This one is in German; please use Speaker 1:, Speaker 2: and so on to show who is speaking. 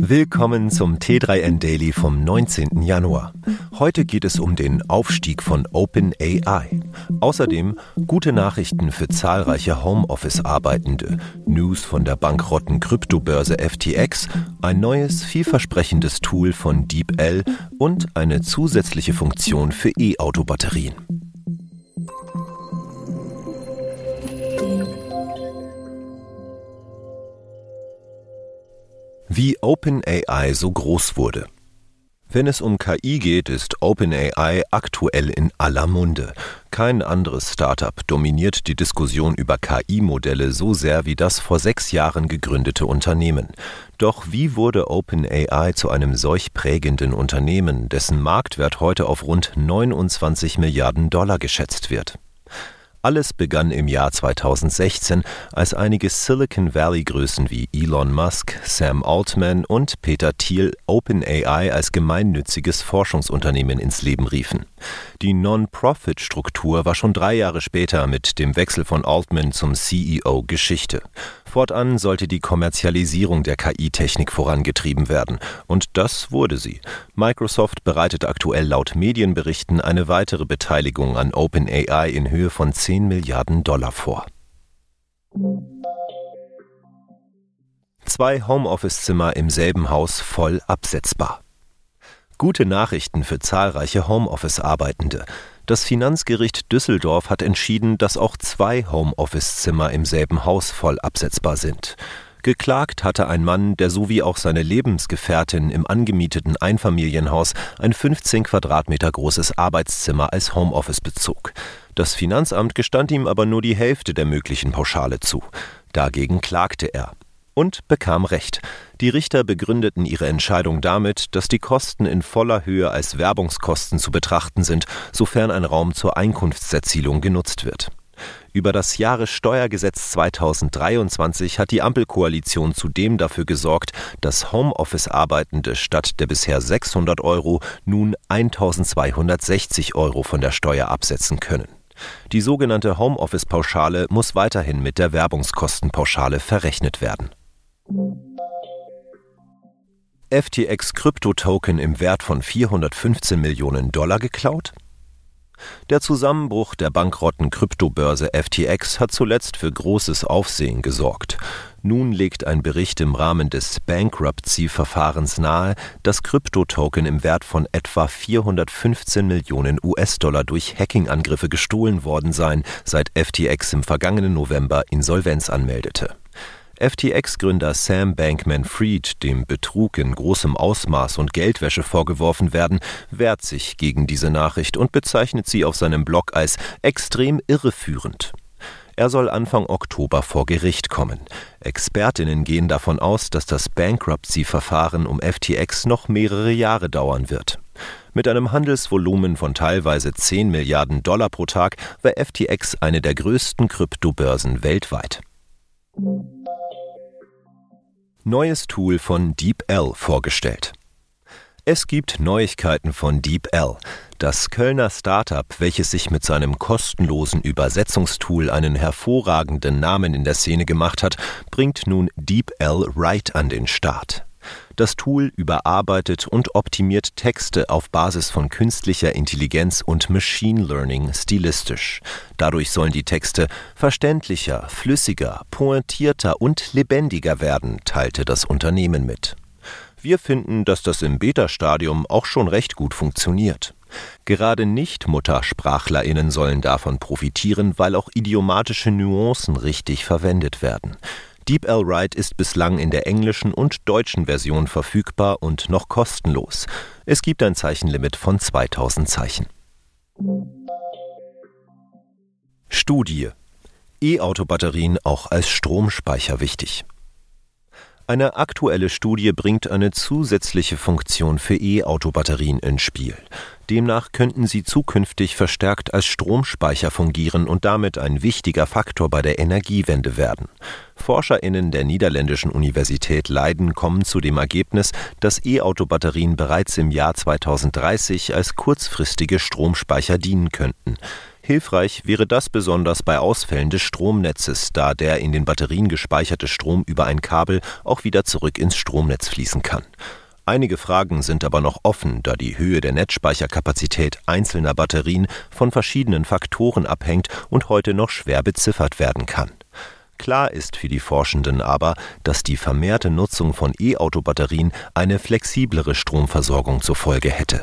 Speaker 1: Willkommen zum T3N Daily vom 19. Januar. Heute geht es um den Aufstieg von OpenAI. Außerdem gute Nachrichten für zahlreiche Homeoffice-Arbeitende, News von der bankrotten Kryptobörse FTX, ein neues, vielversprechendes Tool von DeepL und eine zusätzliche Funktion für E-Auto-Batterien. Wie OpenAI so groß wurde. Wenn es um KI geht, ist OpenAI aktuell in aller Munde. Kein anderes Startup dominiert die Diskussion über KI-Modelle so sehr wie das vor sechs Jahren gegründete Unternehmen. Doch wie wurde OpenAI zu einem solch prägenden Unternehmen, dessen Marktwert heute auf rund 29 Milliarden Dollar geschätzt wird? Alles begann im Jahr 2016, als einige Silicon Valley-Größen wie Elon Musk, Sam Altman und Peter Thiel OpenAI als gemeinnütziges Forschungsunternehmen ins Leben riefen. Die Non-Profit-Struktur war schon drei Jahre später mit dem Wechsel von Altman zum CEO Geschichte. Fortan sollte die Kommerzialisierung der KI-Technik vorangetrieben werden. Und das wurde sie. Microsoft bereitet aktuell laut Medienberichten eine weitere Beteiligung an OpenAI in Höhe von 10 Milliarden Dollar vor. Zwei Homeoffice-Zimmer im selben Haus voll absetzbar. Gute Nachrichten für zahlreiche Homeoffice-Arbeitende. Das Finanzgericht Düsseldorf hat entschieden, dass auch zwei Homeoffice-Zimmer im selben Haus voll absetzbar sind. Geklagt hatte ein Mann, der sowie auch seine Lebensgefährtin im angemieteten Einfamilienhaus ein 15 Quadratmeter großes Arbeitszimmer als Homeoffice bezog. Das Finanzamt gestand ihm aber nur die Hälfte der möglichen Pauschale zu. Dagegen klagte er und bekam Recht. Die Richter begründeten ihre Entscheidung damit, dass die Kosten in voller Höhe als Werbungskosten zu betrachten sind, sofern ein Raum zur Einkunftserzielung genutzt wird. Über das Jahressteuergesetz 2023 hat die Ampelkoalition zudem dafür gesorgt, dass Homeoffice-Arbeitende statt der bisher 600 Euro nun 1260 Euro von der Steuer absetzen können. Die sogenannte Homeoffice-Pauschale muss weiterhin mit der Werbungskostenpauschale verrechnet werden. FTX Krypto-Token im Wert von 415 Millionen Dollar geklaut? Der Zusammenbruch der bankrotten Kryptobörse FTX hat zuletzt für großes Aufsehen gesorgt. Nun legt ein Bericht im Rahmen des Bankruptcy-Verfahrens nahe, dass Kryptotoken im Wert von etwa 415 Millionen US-Dollar durch Hacking-Angriffe gestohlen worden seien, seit FTX im vergangenen November Insolvenz anmeldete. FTX-Gründer Sam Bankman-Fried, dem Betrug in großem Ausmaß und Geldwäsche vorgeworfen werden, wehrt sich gegen diese Nachricht und bezeichnet sie auf seinem Blog als extrem irreführend. Er soll Anfang Oktober vor Gericht kommen. Expertinnen gehen davon aus, dass das Bankruptcy-Verfahren um FTX noch mehrere Jahre dauern wird. Mit einem Handelsvolumen von teilweise 10 Milliarden Dollar pro Tag war FTX eine der größten Kryptobörsen weltweit neues Tool von DeepL vorgestellt. Es gibt Neuigkeiten von DeepL. Das Kölner Startup, welches sich mit seinem kostenlosen Übersetzungstool einen hervorragenden Namen in der Szene gemacht hat, bringt nun DeepL Write an den Start. Das Tool überarbeitet und optimiert Texte auf Basis von künstlicher Intelligenz und Machine Learning stilistisch. Dadurch sollen die Texte verständlicher, flüssiger, pointierter und lebendiger werden, teilte das Unternehmen mit. Wir finden, dass das im Beta-Stadium auch schon recht gut funktioniert. Gerade Nicht-Muttersprachlerinnen sollen davon profitieren, weil auch idiomatische Nuancen richtig verwendet werden. DeepL Write ist bislang in der englischen und deutschen Version verfügbar und noch kostenlos. Es gibt ein Zeichenlimit von 2000 Zeichen. Studie E-Auto-Batterien auch als Stromspeicher wichtig. Eine aktuelle Studie bringt eine zusätzliche Funktion für E-Auto-Batterien ins Spiel. Demnach könnten sie zukünftig verstärkt als Stromspeicher fungieren und damit ein wichtiger Faktor bei der Energiewende werden. ForscherInnen der niederländischen Universität Leiden kommen zu dem Ergebnis, dass E-Auto-Batterien bereits im Jahr 2030 als kurzfristige Stromspeicher dienen könnten. Hilfreich wäre das besonders bei Ausfällen des Stromnetzes, da der in den Batterien gespeicherte Strom über ein Kabel auch wieder zurück ins Stromnetz fließen kann. Einige Fragen sind aber noch offen, da die Höhe der Netzspeicherkapazität einzelner Batterien von verschiedenen Faktoren abhängt und heute noch schwer beziffert werden kann. Klar ist für die Forschenden aber, dass die vermehrte Nutzung von E-Auto-Batterien eine flexiblere Stromversorgung zur Folge hätte.